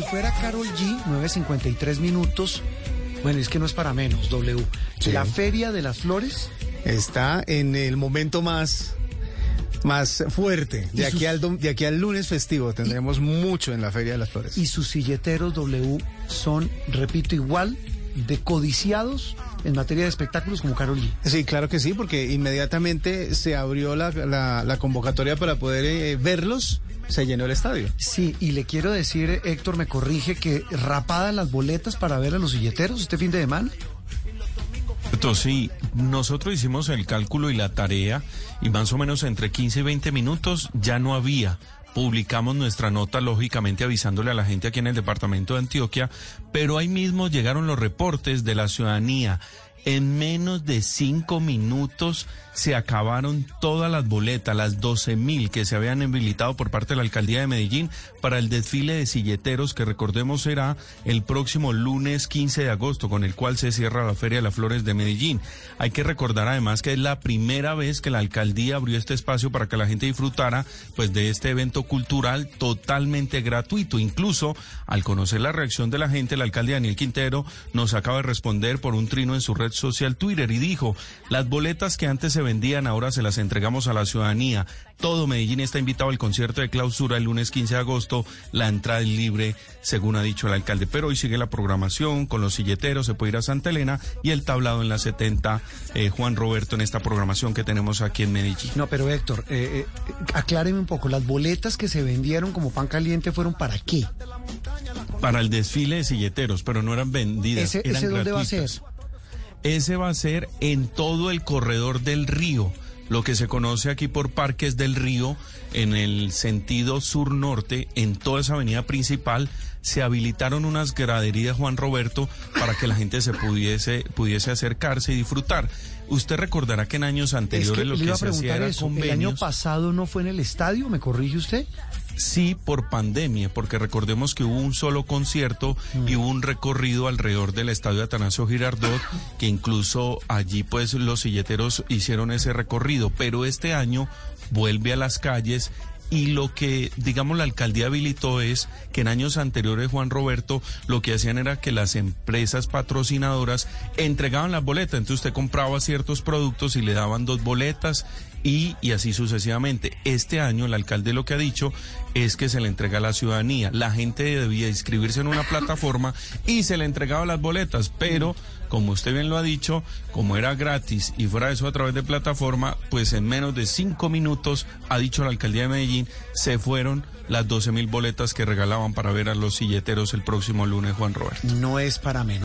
fuera Carol G, 9.53 minutos. Bueno, es que no es para menos, W. Sí. La Feria de las Flores. Está en el momento más, más fuerte. De aquí, al, dom- de aquí al lunes festivo tendremos mucho en la Feria de las Flores. y sus silleteros W son, repito, igual de codiciados en materia de espectáculos como Carol G. Sí, claro que sí, porque inmediatamente se abrió la, la- la convocatoria para poder eh, verlos, se llenó el estadio. Sí, y le quiero decir, Héctor me corrige, que rapadas las boletas para ver a los silleteros este fin de semana. Entonces, sí, nosotros hicimos el cálculo y la tarea y más o menos entre 15 y 20 minutos ya no había. Publicamos nuestra nota, lógicamente avisándole a la gente aquí en el departamento de Antioquia, pero ahí mismo llegaron los reportes de la ciudadanía. En menos de cinco minutos se acabaron todas las boletas, las 12 mil que se habían habilitado por parte de la alcaldía de Medellín para el desfile de silleteros que recordemos será el próximo lunes 15 de agosto, con el cual se cierra la Feria de las Flores de Medellín. Hay que recordar además que es la primera vez que la alcaldía abrió este espacio para que la gente disfrutara pues de este evento cultural totalmente gratuito. Incluso al conocer la reacción de la gente, el alcalde Daniel Quintero nos acaba de responder por un trino en su red social Twitter y dijo, las boletas que antes se vendían ahora se las entregamos a la ciudadanía. Todo Medellín está invitado al concierto de clausura el lunes 15 de agosto. La entrada es libre, según ha dicho el alcalde. Pero hoy sigue la programación con los silleteros, se puede ir a Santa Elena y el tablado en la 70, eh, Juan Roberto, en esta programación que tenemos aquí en Medellín. No, pero Héctor, eh, eh, acláreme un poco, las boletas que se vendieron como pan caliente fueron para qué? Para el desfile de silleteros, pero no eran vendidas. ¿Ese, eran ese dónde va a ser? Ese va a ser en todo el corredor del río, lo que se conoce aquí por Parques del Río, en el sentido sur-norte, en toda esa avenida principal, se habilitaron unas graderías, Juan Roberto, para que la gente se pudiese, pudiese acercarse y disfrutar. Usted recordará que en años Es anteriores que lo que iba a se hacía era eso. ¿El año pasado no fue en el estadio? ¿Me corrige usted? Sí, por pandemia, porque recordemos que hubo un solo concierto y hubo un recorrido alrededor del estadio Atanasio Girardot, que incluso allí pues los silleteros hicieron ese recorrido, pero este año vuelve a las calles y lo que, digamos, la alcaldía habilitó es que en años anteriores, Juan Roberto, lo que hacían era que las empresas patrocinadoras entregaban las boletas. Entonces usted compraba ciertos productos y le daban dos boletas y, y así sucesivamente. Este año el alcalde lo que ha dicho es que se le entrega a la ciudadanía. La gente debía inscribirse en una plataforma y se le entregaba las boletas, pero como usted bien lo ha dicho, como era gratis y fuera de eso a través de plataforma, pues en menos de cinco minutos, ha dicho la alcaldía de Medellín, se fueron las 12 mil boletas que regalaban para ver a los silleteros el próximo lunes, Juan Roberto. No es para menos.